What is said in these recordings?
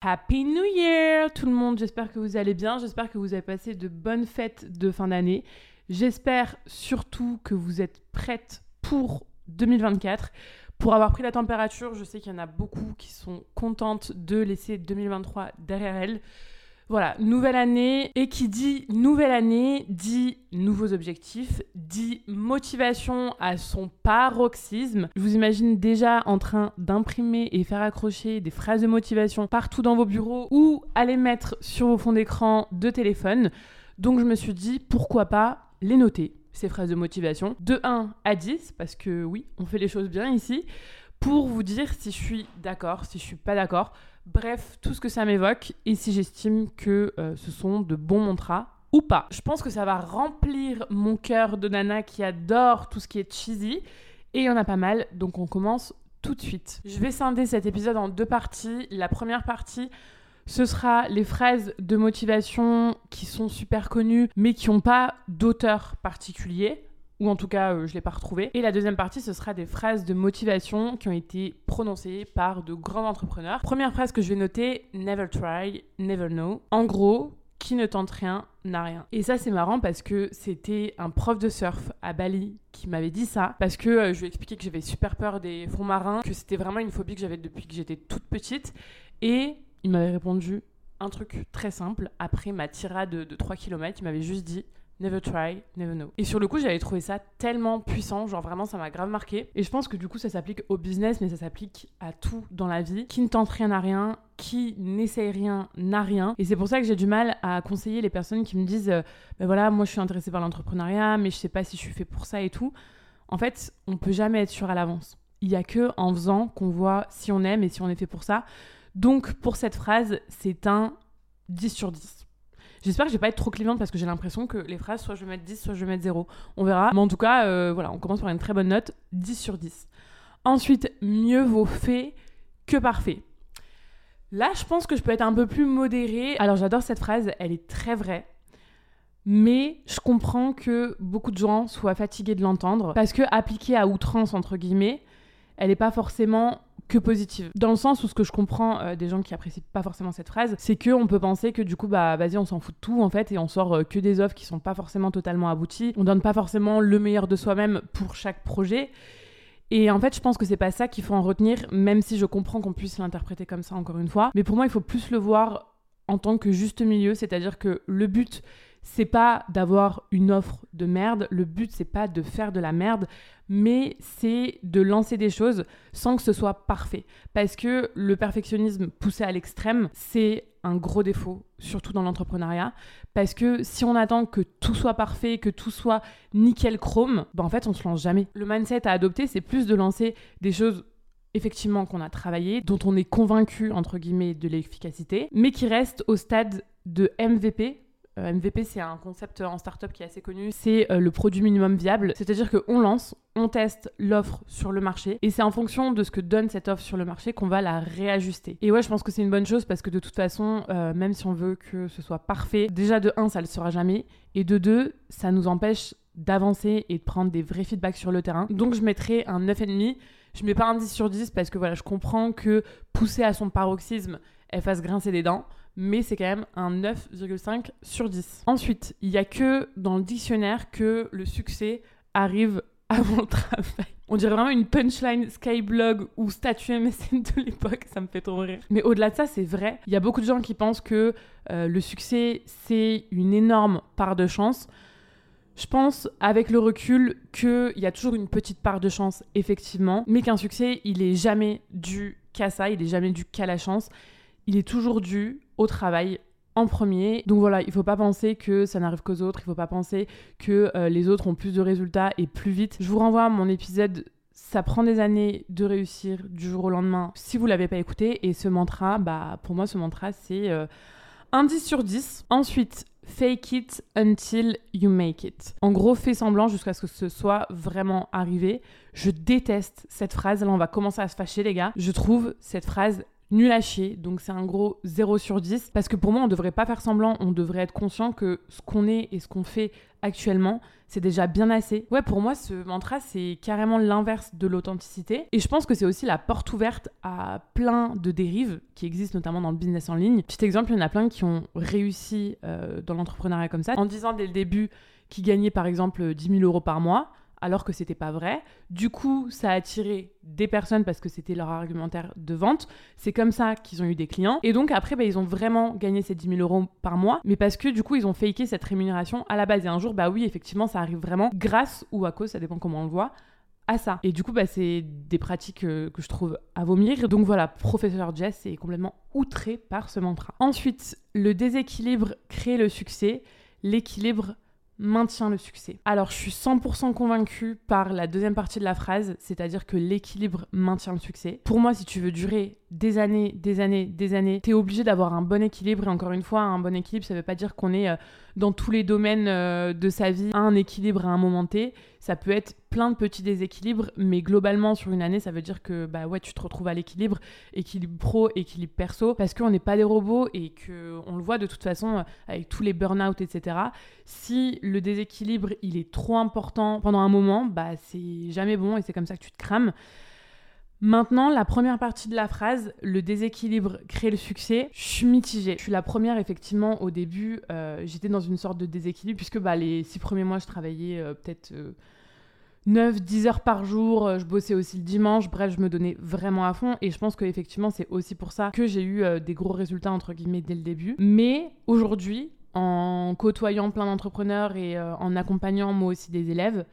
Happy New Year tout le monde, j'espère que vous allez bien, j'espère que vous avez passé de bonnes fêtes de fin d'année. J'espère surtout que vous êtes prêtes pour 2024. Pour avoir pris la température, je sais qu'il y en a beaucoup qui sont contentes de laisser 2023 derrière elles. Voilà, nouvelle année. Et qui dit nouvelle année dit nouveaux objectifs, dit motivation à son paroxysme. Je vous imagine déjà en train d'imprimer et faire accrocher des phrases de motivation partout dans vos bureaux ou à les mettre sur vos fonds d'écran de téléphone. Donc je me suis dit, pourquoi pas les noter, ces phrases de motivation, de 1 à 10, parce que oui, on fait les choses bien ici, pour vous dire si je suis d'accord, si je suis pas d'accord. Bref, tout ce que ça m'évoque et si j'estime que euh, ce sont de bons mantras ou pas. Je pense que ça va remplir mon cœur de nana qui adore tout ce qui est cheesy et il y en a pas mal, donc on commence tout de suite. Je vais scinder cet épisode en deux parties. La première partie, ce sera les phrases de motivation qui sont super connues mais qui n'ont pas d'auteur particulier ou en tout cas euh, je ne l'ai pas retrouvé. Et la deuxième partie, ce sera des phrases de motivation qui ont été prononcées par de grands entrepreneurs. Première phrase que je vais noter, never try, never know. En gros, qui ne tente rien n'a rien. Et ça c'est marrant parce que c'était un prof de surf à Bali qui m'avait dit ça parce que euh, je lui ai expliqué que j'avais super peur des fonds marins, que c'était vraiment une phobie que j'avais depuis que j'étais toute petite et il m'avait répondu un truc très simple après ma tirade de, de 3 km, il m'avait juste dit Never try, never know. Et sur le coup, j'avais trouvé ça tellement puissant, genre vraiment ça m'a grave marqué. Et je pense que du coup, ça s'applique au business, mais ça s'applique à tout dans la vie. Qui ne tente rien à rien, qui n'essaye rien n'a rien. Et c'est pour ça que j'ai du mal à conseiller les personnes qui me disent euh, ben voilà, moi je suis intéressée par l'entrepreneuriat, mais je sais pas si je suis fait pour ça et tout. En fait, on peut jamais être sûr à l'avance. Il y a que en faisant qu'on voit si on aime et si on est fait pour ça. Donc pour cette phrase, c'est un 10 sur 10. J'espère que je vais pas être trop clivante parce que j'ai l'impression que les phrases, soit je vais mettre 10, soit je vais mettre 0. On verra. Mais en tout cas, euh, voilà, on commence par une très bonne note, 10 sur 10. Ensuite, mieux vaut fait que parfait. Là, je pense que je peux être un peu plus modérée. Alors, j'adore cette phrase, elle est très vraie. Mais je comprends que beaucoup de gens soient fatigués de l'entendre parce que appliquée à outrance, entre guillemets, elle n'est pas forcément que positive. Dans le sens où ce que je comprends euh, des gens qui apprécient pas forcément cette phrase, c'est que on peut penser que du coup bah vas-y on s'en fout de tout en fait et on sort euh, que des offres qui sont pas forcément totalement abouties. On donne pas forcément le meilleur de soi-même pour chaque projet. Et en fait, je pense que c'est pas ça qu'il faut en retenir, même si je comprends qu'on puisse l'interpréter comme ça encore une fois. Mais pour moi, il faut plus le voir en tant que juste milieu, c'est-à-dire que le but c'est pas d'avoir une offre de merde, le but c'est pas de faire de la merde, mais c'est de lancer des choses sans que ce soit parfait. Parce que le perfectionnisme poussé à l'extrême, c'est un gros défaut, surtout dans l'entrepreneuriat. Parce que si on attend que tout soit parfait, que tout soit nickel chrome, ben en fait on se lance jamais. Le mindset à adopter, c'est plus de lancer des choses effectivement qu'on a travaillé, dont on est convaincu entre guillemets de l'efficacité, mais qui restent au stade de MVP MVP, c'est un concept en startup qui est assez connu. C'est euh, le produit minimum viable. C'est-à-dire qu'on lance, on teste l'offre sur le marché et c'est en fonction de ce que donne cette offre sur le marché qu'on va la réajuster. Et ouais, je pense que c'est une bonne chose parce que de toute façon, euh, même si on veut que ce soit parfait, déjà de 1, ça le sera jamais. Et de 2, ça nous empêche d'avancer et de prendre des vrais feedbacks sur le terrain. Donc je mettrai un 9,5. Je mets pas un 10 sur 10 parce que voilà, je comprends que pousser à son paroxysme, elle fasse grincer des dents mais c'est quand même un 9,5 sur 10. Ensuite, il n'y a que dans le dictionnaire que le succès arrive avant le travail. On dirait vraiment une punchline Skyblog ou statut MSN de l'époque, ça me fait trop rire. Mais au-delà de ça, c'est vrai, il y a beaucoup de gens qui pensent que euh, le succès, c'est une énorme part de chance. Je pense, avec le recul, qu'il y a toujours une petite part de chance, effectivement, mais qu'un succès, il est jamais dû qu'à ça, il est jamais dû qu'à la chance. Il est toujours dû au travail en premier. Donc voilà, il faut pas penser que ça n'arrive qu'aux autres, il faut pas penser que euh, les autres ont plus de résultats et plus vite. Je vous renvoie à mon épisode ça prend des années de réussir du jour au lendemain si vous l'avez pas écouté et ce mantra bah pour moi ce mantra c'est euh, un 10 sur 10. Ensuite, fake it until you make it. En gros, fais semblant jusqu'à ce que ce soit vraiment arrivé. Je déteste cette phrase. Là, on va commencer à se fâcher, les gars. Je trouve cette phrase nul à chier. Donc c'est un gros 0 sur 10. Parce que pour moi, on devrait pas faire semblant, on devrait être conscient que ce qu'on est et ce qu'on fait actuellement, c'est déjà bien assez. Ouais, pour moi, ce mantra, c'est carrément l'inverse de l'authenticité. Et je pense que c'est aussi la porte ouverte à plein de dérives qui existent notamment dans le business en ligne. Petit exemple, il y en a plein qui ont réussi euh, dans l'entrepreneuriat comme ça, en disant dès le début qu'ils gagnaient par exemple 10 000 euros par mois alors que c'était pas vrai. Du coup, ça a attiré des personnes parce que c'était leur argumentaire de vente. C'est comme ça qu'ils ont eu des clients. Et donc après, bah, ils ont vraiment gagné ces 10 000 euros par mois, mais parce que du coup, ils ont faké cette rémunération à la base. Et un jour, bah oui, effectivement, ça arrive vraiment grâce ou à cause, ça dépend comment on le voit, à ça. Et du coup, bah, c'est des pratiques euh, que je trouve à vomir. Donc voilà, professeur Jess est complètement outré par ce mantra. Ensuite, le déséquilibre crée le succès, l'équilibre maintient le succès. Alors je suis 100% convaincue par la deuxième partie de la phrase, c'est-à-dire que l'équilibre maintient le succès. Pour moi, si tu veux durer des années, des années, des années, t'es obligé d'avoir un bon équilibre. Et encore une fois, un bon équilibre, ça veut pas dire qu'on est euh, dans tous les domaines euh, de sa vie un équilibre à un moment T. Ça peut être plein de petits déséquilibres, mais globalement sur une année, ça veut dire que bah ouais, tu te retrouves à l'équilibre, équilibre pro, équilibre perso, parce qu'on n'est pas des robots et que on le voit de toute façon euh, avec tous les burn-out, etc. Si le déséquilibre il est trop important pendant un moment, bah c'est jamais bon et c'est comme ça que tu te crames. Maintenant, la première partie de la phrase, le déséquilibre crée le succès, je suis mitigée. Je suis la première, effectivement, au début, euh, j'étais dans une sorte de déséquilibre, puisque bah, les six premiers mois, je travaillais euh, peut-être 9-10 euh, heures par jour, je bossais aussi le dimanche, bref, je me donnais vraiment à fond, et je pense qu'effectivement, c'est aussi pour ça que j'ai eu des gros résultats, entre guillemets, dès le début. Mais aujourd'hui, en côtoyant plein d'entrepreneurs et en accompagnant moi aussi des élèves,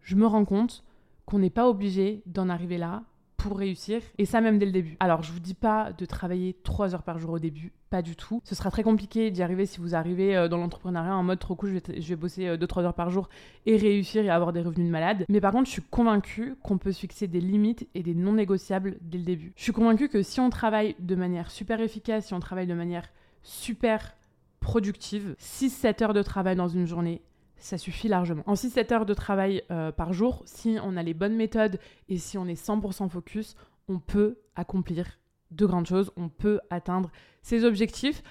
je me rends compte qu'on n'est pas obligé d'en arriver là pour réussir, et ça même dès le début. Alors, je vous dis pas de travailler 3 heures par jour au début, pas du tout. Ce sera très compliqué d'y arriver si vous arrivez euh, dans l'entrepreneuriat en mode trop cool, je vais, je vais bosser 2-3 euh, heures par jour et réussir et avoir des revenus de malade. Mais par contre, je suis convaincue qu'on peut se fixer des limites et des non négociables dès le début. Je suis convaincue que si on travaille de manière super efficace, si on travaille de manière super productive, 6-7 heures de travail dans une journée, ça suffit largement. En 6-7 heures de travail euh, par jour, si on a les bonnes méthodes et si on est 100% focus, on peut accomplir de grandes choses, on peut atteindre ses objectifs.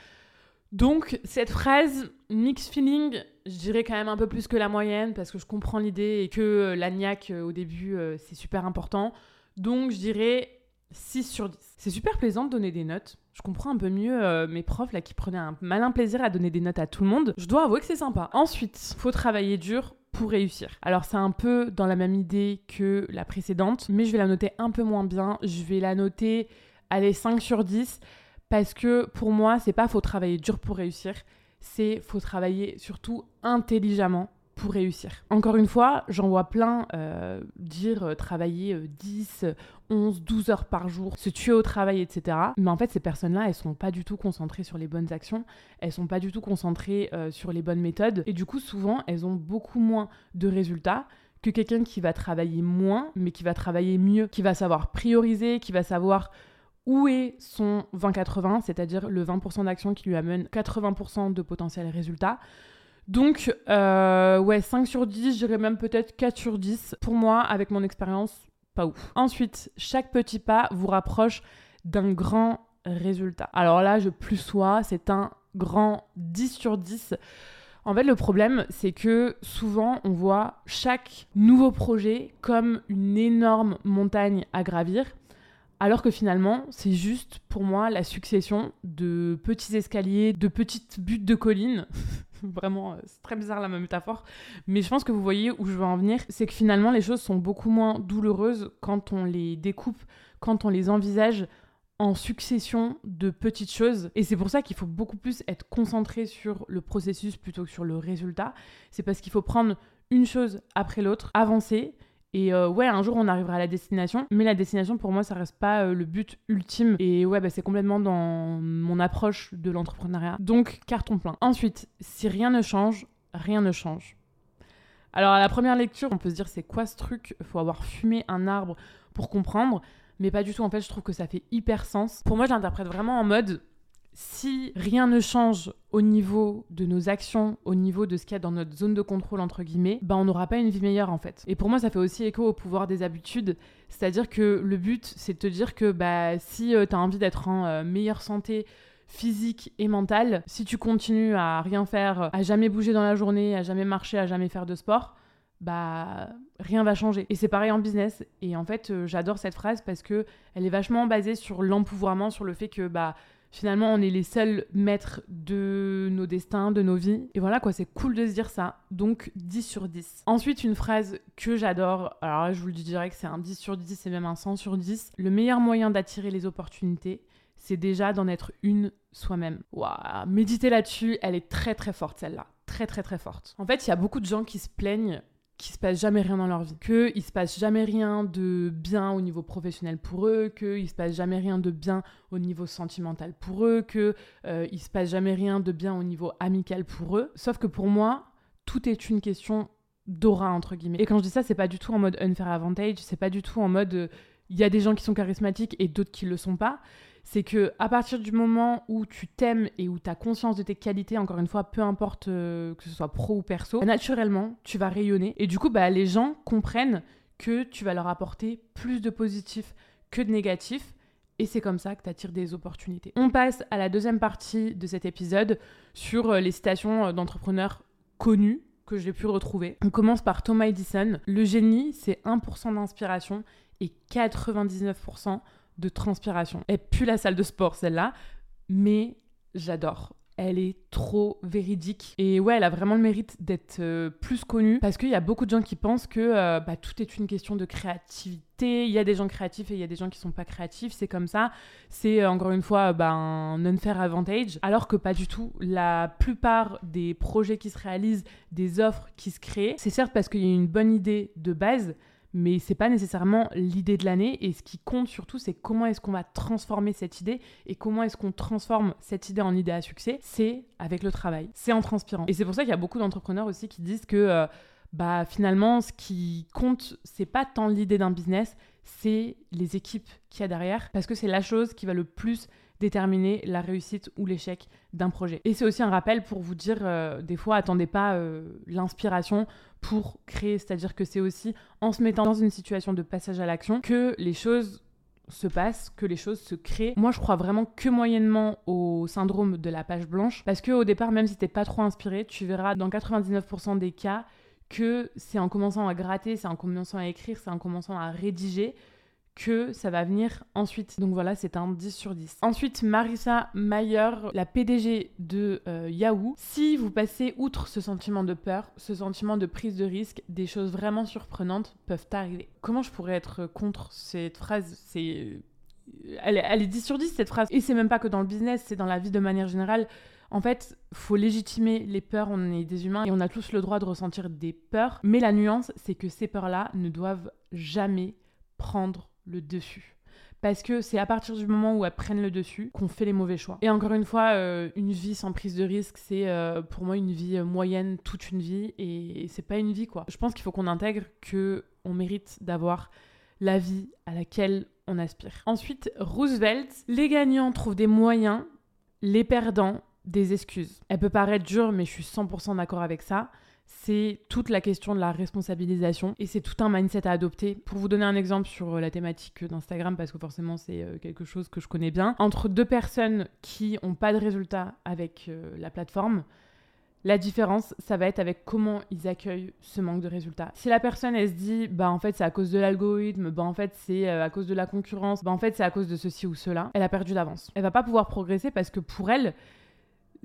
Donc cette phrase mix feeling, je dirais quand même un peu plus que la moyenne parce que je comprends l'idée et que euh, l'agnac euh, au début c'est super important. Donc je dirais 6 sur 10. C'est super plaisant de donner des notes. Je comprends un peu mieux euh, mes profs qui prenaient un malin plaisir à donner des notes à tout le monde. Je dois avouer que c'est sympa. Ensuite, faut travailler dur pour réussir. Alors c'est un peu dans la même idée que la précédente, mais je vais la noter un peu moins bien. Je vais la noter, allez, 5 sur 10, parce que pour moi, c'est pas faut travailler dur pour réussir, c'est faut travailler surtout intelligemment pour réussir. Encore une fois, j'en vois plein euh, dire euh, travailler 10, 11, 12 heures par jour, se tuer au travail, etc. Mais en fait, ces personnes-là, elles sont pas du tout concentrées sur les bonnes actions, elles sont pas du tout concentrées euh, sur les bonnes méthodes, et du coup, souvent, elles ont beaucoup moins de résultats que quelqu'un qui va travailler moins, mais qui va travailler mieux, qui va savoir prioriser, qui va savoir où est son 20-80, c'est-à-dire le 20% d'action qui lui amène 80% de potentiels résultats. Donc, euh, ouais, 5 sur 10, je dirais même peut-être 4 sur 10. Pour moi, avec mon expérience, pas ouf. Ensuite, chaque petit pas vous rapproche d'un grand résultat. Alors là, je plus sois, c'est un grand 10 sur 10. En fait, le problème, c'est que souvent, on voit chaque nouveau projet comme une énorme montagne à gravir, alors que finalement, c'est juste pour moi la succession de petits escaliers, de petites buttes de collines Vraiment, euh, c'est très bizarre la métaphore. Mais je pense que vous voyez où je veux en venir. C'est que finalement, les choses sont beaucoup moins douloureuses quand on les découpe, quand on les envisage en succession de petites choses. Et c'est pour ça qu'il faut beaucoup plus être concentré sur le processus plutôt que sur le résultat. C'est parce qu'il faut prendre une chose après l'autre, avancer et euh, ouais, un jour on arrivera à la destination, mais la destination pour moi ça reste pas euh, le but ultime. Et ouais, bah, c'est complètement dans mon approche de l'entrepreneuriat. Donc carton plein. Ensuite, si rien ne change, rien ne change. Alors à la première lecture, on peut se dire c'est quoi ce truc? Faut avoir fumé un arbre pour comprendre, mais pas du tout. En fait, je trouve que ça fait hyper sens. Pour moi, je l'interprète vraiment en mode si rien ne change au niveau de nos actions, au niveau de ce qu'il y a dans notre zone de contrôle, entre guillemets, bah on n'aura pas une vie meilleure en fait. Et pour moi, ça fait aussi écho au pouvoir des habitudes. C'est-à-dire que le but, c'est de te dire que bah, si euh, tu as envie d'être en euh, meilleure santé, physique et mentale, si tu continues à rien faire, à jamais bouger dans la journée, à jamais marcher, à jamais faire de sport, bah rien va changer. Et c'est pareil en business. Et en fait, euh, j'adore cette phrase parce que elle est vachement basée sur l'empouvoirment, sur le fait que bah finalement on est les seuls maîtres de nos destins, de nos vies. Et voilà quoi, c'est cool de se dire ça. Donc 10 sur 10. Ensuite, une phrase que j'adore, alors là je vous le dis direct, c'est un 10 sur 10, c'est même un 100 sur 10. Le meilleur moyen d'attirer les opportunités, c'est déjà d'en être une soi-même. Waouh, méditer là-dessus, elle est très très forte celle-là. Très très très forte. En fait, il y a beaucoup de gens qui se plaignent qu'il se passe jamais rien dans leur vie, qu'il se passe jamais rien de bien au niveau professionnel pour eux, qu'il se passe jamais rien de bien au niveau sentimental pour eux, qu'il euh, se passe jamais rien de bien au niveau amical pour eux. Sauf que pour moi, tout est une question d'aura entre guillemets. Et quand je dis ça, c'est pas du tout en mode unfair advantage, c'est pas du tout en mode euh, il y a des gens qui sont charismatiques et d'autres qui le sont pas c'est que à partir du moment où tu t'aimes et où tu as conscience de tes qualités, encore une fois, peu importe euh, que ce soit pro ou perso, naturellement, tu vas rayonner. Et du coup, bah, les gens comprennent que tu vas leur apporter plus de positif que de négatif. Et c'est comme ça que tu attires des opportunités. On passe à la deuxième partie de cet épisode sur euh, les citations euh, d'entrepreneurs connus que j'ai pu retrouver. On commence par Thomas Edison. Le génie, c'est 1% d'inspiration et 99% de transpiration. Elle pue la salle de sport, celle-là, mais j'adore. Elle est trop véridique. Et ouais, elle a vraiment le mérite d'être euh, plus connue parce qu'il y a beaucoup de gens qui pensent que euh, bah, tout est une question de créativité. Il y a des gens créatifs et il y a des gens qui sont pas créatifs. C'est comme ça. C'est euh, encore une fois bah, un unfair advantage. Alors que pas du tout. La plupart des projets qui se réalisent, des offres qui se créent, c'est certes parce qu'il y a une bonne idée de base, mais c'est pas nécessairement l'idée de l'année. Et ce qui compte surtout, c'est comment est-ce qu'on va transformer cette idée et comment est-ce qu'on transforme cette idée en idée à succès. C'est avec le travail, c'est en transpirant. Et c'est pour ça qu'il y a beaucoup d'entrepreneurs aussi qui disent que euh, bah finalement, ce qui compte, c'est pas tant l'idée d'un business, c'est les équipes qu'il y a derrière, parce que c'est la chose qui va le plus déterminer la réussite ou l'échec d'un projet. Et c'est aussi un rappel pour vous dire, euh, des fois, attendez pas euh, l'inspiration pour créer, c'est-à-dire que c'est aussi en se mettant dans une situation de passage à l'action que les choses se passent, que les choses se créent. Moi, je crois vraiment que moyennement au syndrome de la page blanche, parce que au départ, même si t'es pas trop inspiré, tu verras dans 99% des cas que c'est en commençant à gratter, c'est en commençant à écrire, c'est en commençant à rédiger que ça va venir ensuite. Donc voilà, c'est un 10 sur 10. Ensuite, Marissa Mayer, la PDG de euh, Yahoo. Si vous passez outre ce sentiment de peur, ce sentiment de prise de risque, des choses vraiment surprenantes peuvent arriver. Comment je pourrais être contre cette phrase? C'est elle, elle, est 10 sur 10 cette phrase. Et c'est même pas que dans le business, c'est dans la vie de manière générale. En fait, faut légitimer les peurs, on est des humains et on a tous le droit de ressentir des peurs. Mais la nuance, c'est que ces peurs-là ne doivent jamais prendre le dessus. Parce que c'est à partir du moment où elles prennent le dessus qu'on fait les mauvais choix. Et encore une fois, euh, une vie sans prise de risque, c'est euh, pour moi une vie moyenne, toute une vie, et, c'est pas une vie quoi. Je pense qu'il faut qu'on intègre que on mérite d'avoir la vie à laquelle on aspire. Ensuite, Roosevelt, les gagnants trouvent des moyens, les perdants des excuses. Elle peut paraître dure, mais je suis 100% d'accord avec ça c'est toute la question de la responsabilisation et c'est tout un mindset à adopter. Pour vous donner un exemple sur euh, la thématique d'Instagram, parce que forcément c'est euh, quelque chose que je connais bien, entre deux personnes qui n'ont pas de résultat avec euh, la plateforme, la différence, ça va être avec comment ils accueillent ce manque de résultats. Si la personne, elle se dit, bah en fait c'est à cause de l'algorithme, bah en fait c'est à cause de la concurrence, bah en fait c'est à cause de ceci ou cela, elle a perdu d'avance. Elle va pas pouvoir progresser parce que pour elle,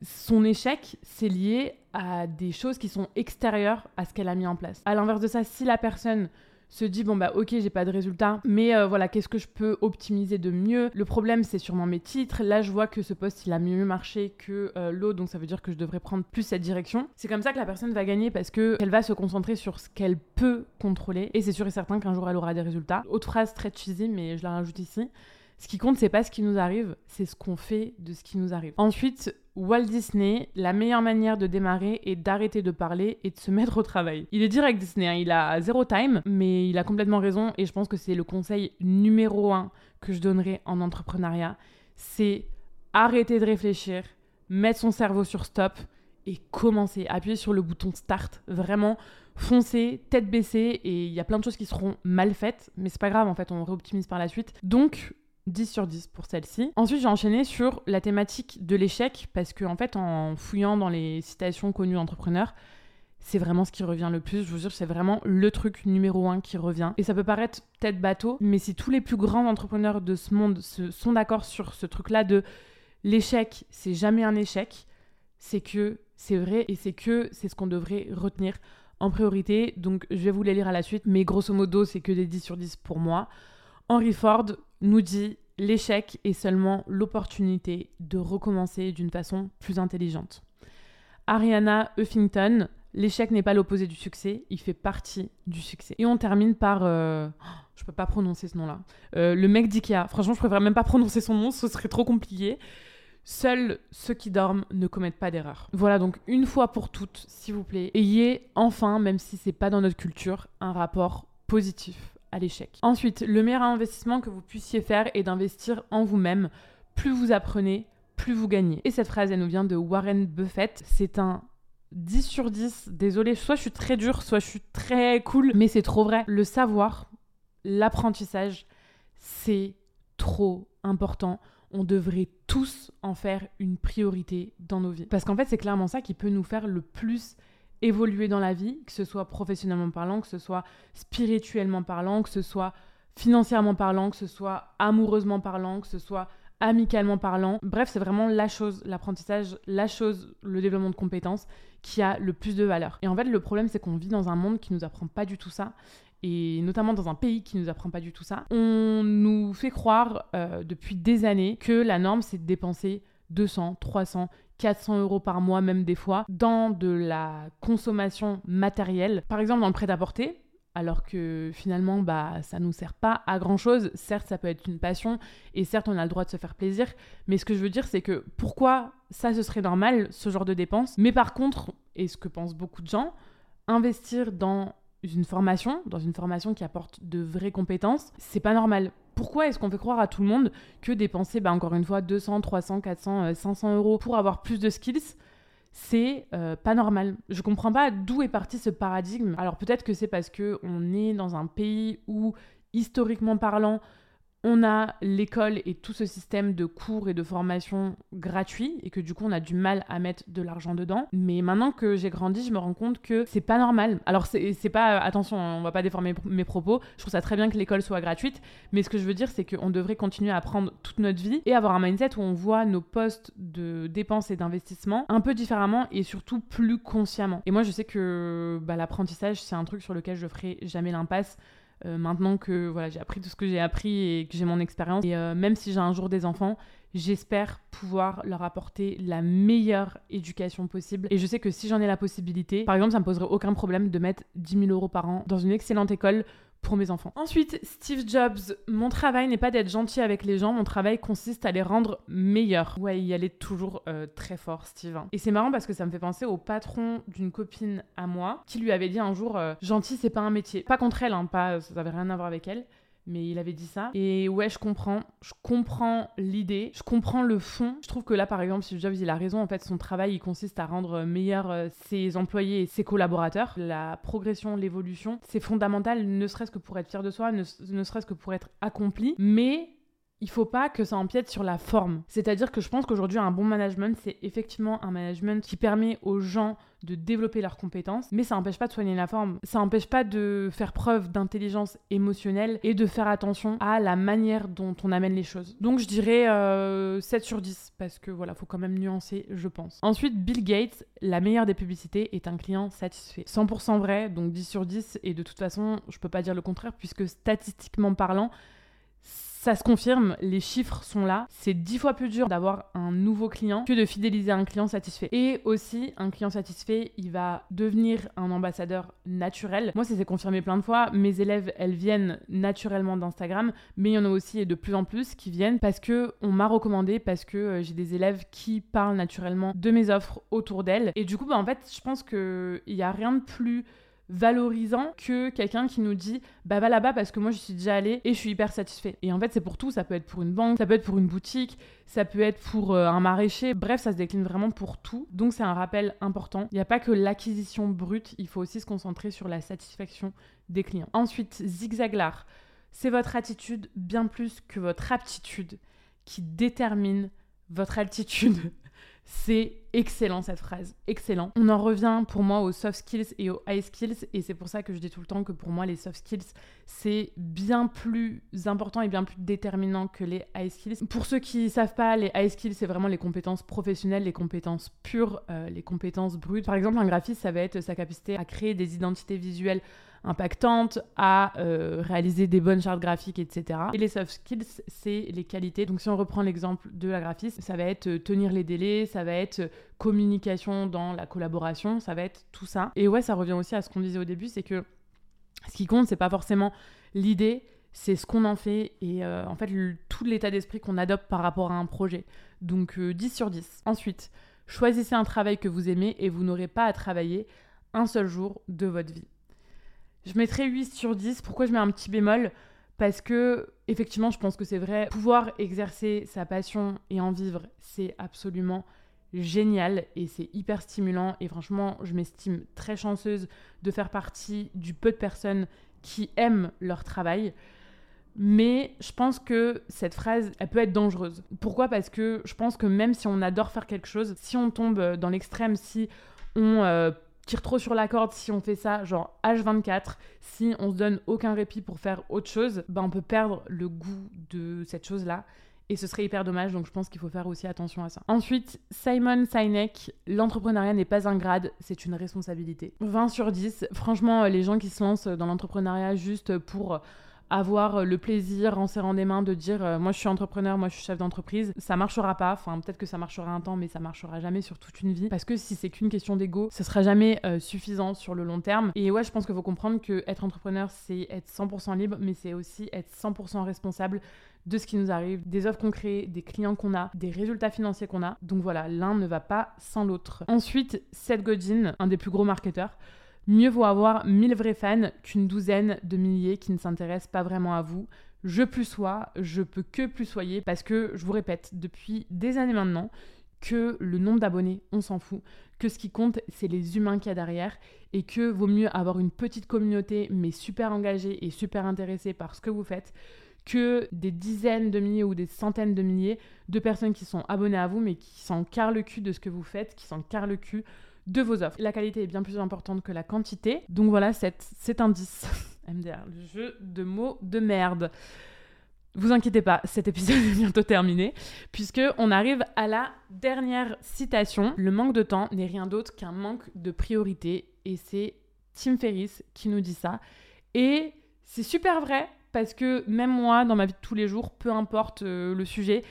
son échec, c'est lié à des choses qui sont extérieures à ce qu'elle a mis en place. À l'inverse de ça, si la personne se dit bon bah ok j'ai pas de résultat mais euh, voilà qu'est-ce que je peux optimiser de mieux? Le problème c'est sûrement mes titres. Là je vois que ce poste il a mieux marché que euh, l'autre donc ça veut dire que je devrais prendre plus cette direction. C'est comme ça que la personne va gagner parce que elle va se concentrer sur ce qu'elle peut contrôler. Et c'est sûr et certain qu'un jour elle aura des résultats. Autre phrase très cheesy mais je la rajoute ici ce qui compte, c'est pas ce qui nous arrive, c'est ce qu'on fait de ce qui nous arrive. Ensuite, Walt Disney, la meilleure manière de démarrer est d'arrêter de parler et de se mettre au travail. Il est direct Disney, hein, il a zéro time, mais il a complètement raison et je pense que c'est le conseil numéro un que je donnerais en entrepreneuriat, c'est arrêter de réfléchir, mettre son cerveau sur stop et commencer. Appuyer sur le bouton start. Vraiment, foncer, tête baissée. Et il y a plein de choses qui seront mal faites, mais c'est pas grave, en fait, on réoptimise par la suite. Donc, 10 sur 10 pour celle-ci. Ensuite, j'ai enchaîné sur la thématique de l'échec, parce que, en fait, en fouillant dans les citations connues d'entrepreneurs, c'est vraiment ce qui revient le plus. Je vous jure, c'est vraiment le truc numéro un qui revient. Et ça peut paraître peut-être bateau, mais si tous les plus grands entrepreneurs de ce monde sont d'accord sur ce truc-là de l'échec, c'est jamais un échec, c'est que c'est vrai et c'est que c'est ce qu'on devrait retenir en priorité. Donc je vais vous les lire à la suite, mais grosso modo, c'est que des 10 sur 10 pour moi. Henry Ford nous dit l'échec est seulement l'opportunité de recommencer d'une façon plus intelligente. Ariana Huffington, l'échec n'est pas l'opposé du succès, il fait partie du succès. Et on termine par... Euh... je peux pas prononcer ce nom-là. Euh, le mec d'IKEA. Franchement, je préfère même pas prononcer son nom, ce serait trop compliqué. Seuls ceux qui dorment ne commettent pas d'erreur. Voilà donc une fois pour toutes, s'il vous plaît, ayez enfin, même si c'est pas dans notre culture, un rapport positif à l'échec. Ensuite, le meilleur investissement que vous puissiez faire est d'investir en vous-même. Plus vous apprenez, plus vous gagnez. Et cette phrase, elle nous vient de Warren Buffett. C'est un 10 sur 10. Désolé, soit je suis très dur, soit je suis très cool, mais c'est trop vrai. Le savoir, l'apprentissage, c'est trop important on devrait tous en faire une priorité dans nos vies. Parce qu'en fait, c'est clairement ça qui peut nous faire le plus évoluer dans la vie, que ce soit professionnellement parlant, que ce soit spirituellement parlant, que ce soit financièrement parlant, que ce soit amoureusement parlant, que ce soit amicalement parlant. Bref, c'est vraiment la chose, l'apprentissage, la chose, le développement de compétences qui a le plus de valeur. Et en fait, le problème, c'est qu'on vit dans un monde qui nous apprend pas du tout ça et notamment dans un pays qui nous apprend pas du tout ça, on nous fait croire euh, depuis des années que la norme c'est de dépenser 200, 300, 400 euros par mois, même des fois, dans de la consommation matérielle. Par exemple, dans le prêt-à-porter, alors que finalement, bah, ça nous sert pas à grand chose. Certes, ça peut être une passion, et certes, on a le droit de se faire plaisir, mais ce que je veux dire, c'est que pourquoi ça, ce serait normal, ce genre de dépenses, mais par contre, et ce que pensent beaucoup de gens, investir dans une formation, dans une formation qui apporte de vraies compétences, c'est pas normal. Pourquoi est-ce qu'on fait croire à tout le monde que dépenser, bah, encore une fois, 200, 300, 400, 500 euros pour avoir plus de skills, c'est euh, pas normal. Je comprends pas d'où est parti ce paradigme. Alors peut-être que c'est parce que on est dans un pays où, historiquement parlant, on a l'école et tout ce système de cours et de formation gratuits et que du coup on a du mal à mettre de l'argent dedans. Mais maintenant que j'ai grandi, je me rends compte que c'est pas normal. Alors c'est pas, attention, on va pas déformer mes propos, je trouve ça très bien que l'école soit gratuite, mais ce que je veux dire c'est qu'on devrait continuer à apprendre toute notre vie et avoir un mindset où on voit nos postes de dépenses et d'investissement un peu différemment et surtout plus consciemment. Et moi je sais que bah, l'apprentissage c'est un truc sur lequel je ferai jamais l'impasse. Euh, maintenant que voilà, j'ai appris tout ce que j'ai appris et que j'ai mon expérience. Et euh, même si j'ai un jour des enfants, j'espère pouvoir leur apporter la meilleure éducation possible. Et je sais que si j'en ai la possibilité, par exemple, ça me poserait aucun problème de mettre 10 000 euros par an dans une excellente école mes enfants. Ensuite, Steve Jobs, mon travail n'est pas d'être gentil avec les gens, mon travail consiste à les rendre meilleurs. Ouais, il y allait toujours euh, très fort, Steve. Et c'est marrant parce que ça me fait penser au patron d'une copine à moi qui lui avait dit un jour euh, gentil, c'est pas un métier. Pas contre elle, hein, pas, ça n'avait rien à voir avec elle mais il avait dit ça. Et ouais, je comprends. Je comprends l'idée. Je comprends le fond. Je trouve que là, par exemple, Steve Jobs, il a raison. En fait, son travail, il consiste à rendre meilleurs euh, ses employés et ses collaborateurs. La progression, l'évolution, c'est fondamental, ne serait-ce que pour être fier de soi, ne, ne serait-ce que pour être accompli. Mais il faut pas que ça empiète sur la forme. C'est-à-dire que je pense qu'aujourd'hui, un bon management, c'est effectivement un management qui permet aux gens de développer leurs compétences, mais ça n'empêche pas de soigner la forme. Ça n'empêche pas de faire preuve d'intelligence émotionnelle et de faire attention à la manière dont on amène les choses. Donc je dirais 7 euh, sur 10, parce que voilà, faut quand même nuancer, je pense. Ensuite, Bill Gates, la meilleure des publicités, est un client satisfait. 100% vrai, donc 10 sur 10, et de toute façon, je peux pas dire le contraire, puisque statistiquement parlant, ça se confirme, les chiffres sont là. C'est dix fois plus dur d'avoir un nouveau client que de fidéliser un client satisfait. Et aussi, un client satisfait, il va devenir un ambassadeur naturel. Moi, ça s'est confirmé plein de fois. Mes élèves, elles viennent naturellement d'Instagram, mais il y en a aussi et de plus en plus qui viennent parce que on m'a recommandé, parce que euh, j'ai des élèves qui parlent naturellement de mes offres autour d'elles. Et du coup, bah, en fait, je pense qu'il n'y a rien de plus valorisant que quelqu'un qui nous dit bah va là-bas parce que moi je suis déjà allé et je suis hyper satisfait. Et en fait c'est pour tout, ça peut être pour une banque, ça peut être pour une boutique, ça peut être pour euh, un maraîcher, bref ça se décline vraiment pour tout. Donc c'est un rappel important. Il n'y a pas que l'acquisition brute, il faut aussi se concentrer sur la satisfaction des clients. Ensuite, zigzaglar, c'est votre attitude bien plus que votre aptitude qui détermine votre altitude. C'est excellent cette phrase, excellent. On en revient pour moi aux soft skills et aux high skills et c'est pour ça que je dis tout le temps que pour moi les soft skills c'est bien plus important et bien plus déterminant que les high skills. Pour ceux qui savent pas, les high skills c'est vraiment les compétences professionnelles, les compétences pures, euh, les compétences brutes. Par exemple un graphiste ça va être sa capacité à créer des identités visuelles impactante, à euh, réaliser des bonnes chartes graphiques, etc. Et les soft skills, c'est les qualités. Donc si on reprend l'exemple de la graphiste, ça va être euh, tenir les délais, ça va être euh, communication dans la collaboration, ça va être tout ça. Et ouais, ça revient aussi à ce qu'on disait au début, c'est que ce qui compte, c'est pas forcément l'idée, c'est ce qu'on en fait et en fait tout l'état d'esprit qu'on adopte par rapport à un projet. Donc 10 sur 10. Ensuite, choisissez un travail que vous aimez et vous n'aurez pas à travailler un seul jour de votre vie. Je mettrais 8 sur 10. Pourquoi je mets un petit bémol? Parce que, effectivement, je pense que c'est vrai. Pouvoir exercer sa passion et en vivre, c'est absolument génial et c'est hyper stimulant. Et franchement, je m'estime très chanceuse de faire partie du peu de personnes qui aiment leur travail. Mais je pense que cette phrase, elle peut être dangereuse. Pourquoi? Parce que je pense que même si on adore faire quelque chose, si on tombe dans l'extrême, si on euh, tire trop sur la corde si on fait ça, genre H24, si on se donne aucun répit pour faire autre chose, ben on peut perdre le goût de cette chose-là. Et ce serait hyper dommage, donc je pense qu'il faut faire aussi attention à ça. Ensuite, Simon Sinek, l'entrepreneuriat n'est pas un grade, c'est une responsabilité. 20 sur 10. Franchement, les gens qui se lancent dans l'entrepreneuriat juste pour avoir euh, le plaisir en serrant des mains de dire euh, moi je suis entrepreneur, moi je suis chef d'entreprise, ça marchera pas. Enfin, peut-être que ça marchera un temps, mais ça marchera jamais sur toute une vie. Parce que si c'est qu'une question d'ego, ce sera jamais euh, suffisant sur le long terme. Et ouais, je pense qu'il faut comprendre que être entrepreneur, c'est être 100% libre, mais c'est aussi être 100% responsable de ce qui nous arrive, des offres qu'on crée, des clients qu'on a, des résultats financiers qu'on a. Donc voilà, l'un ne va pas sans l'autre. Ensuite, Seth Godin, un des plus gros marketeurs, Mieux vaut avoir 1000 vrais fans qu'une douzaine de milliers qui ne s'intéressent pas vraiment à vous. Je plus sois, je peux que plus soyez parce que je vous répète depuis des années maintenant que le nombre d'abonnés, on s'en fout, que ce qui compte, c'est les humains qu'il y a derrière et que vaut mieux avoir une petite communauté mais super engagée et super intéressée par ce que vous faites que des dizaines de milliers ou des centaines de milliers de personnes qui sont abonnées à vous mais qui s'en carrent le cul de ce que vous faites, qui s'en carrent le cul de vos offres. La qualité est bien plus importante que la quantité. Donc voilà, c'est un 10. MDR, le jeu de mots de merde. Vous inquiétez pas, cet épisode est bientôt terminé, puisque on arrive à la dernière citation. Le manque de temps n'est rien d'autre qu'un manque de priorité, et c'est Tim Ferriss qui nous dit ça. Et c'est super vrai, parce que même moi, dans ma vie de tous les jours, peu importe euh, le sujet,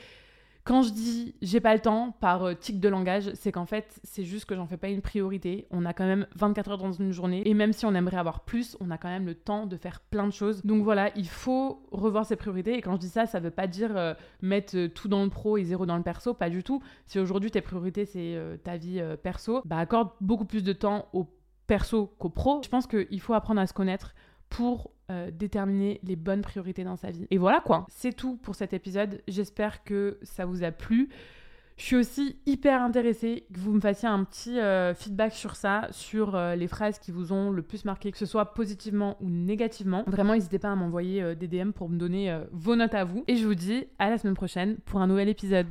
quand je dis j'ai pas le temps par euh, tic de langage, c'est qu'en fait, c'est juste que j'en fais pas une priorité. On a quand même 24 heures dans une journée et même si on aimerait avoir plus, on a quand même le temps de faire plein de choses. Donc voilà, il faut revoir ses priorités et quand je dis ça, ça veut pas dire euh, mettre euh, tout dans le pro et zéro dans le perso, pas du tout. Si aujourd'hui tes priorités c'est ta vie perso, bah accorde beaucoup plus de temps au perso qu'au pro. Je pense qu'il faut apprendre à se connaître pour euh, déterminer les bonnes priorités dans sa vie. Et voilà quoi, c'est tout pour cet épisode. J'espère que ça vous a plu. Je suis aussi hyper intéressée que vous me fassiez un petit euh, feedback sur ça, sur euh, les phrases qui vous ont le plus marqué, que ce soit positivement ou négativement. Vraiment, n'hésitez pas à m'envoyer des DM pour me donner vos notes à vous. Et je vous dis à la semaine prochaine pour un nouvel épisode.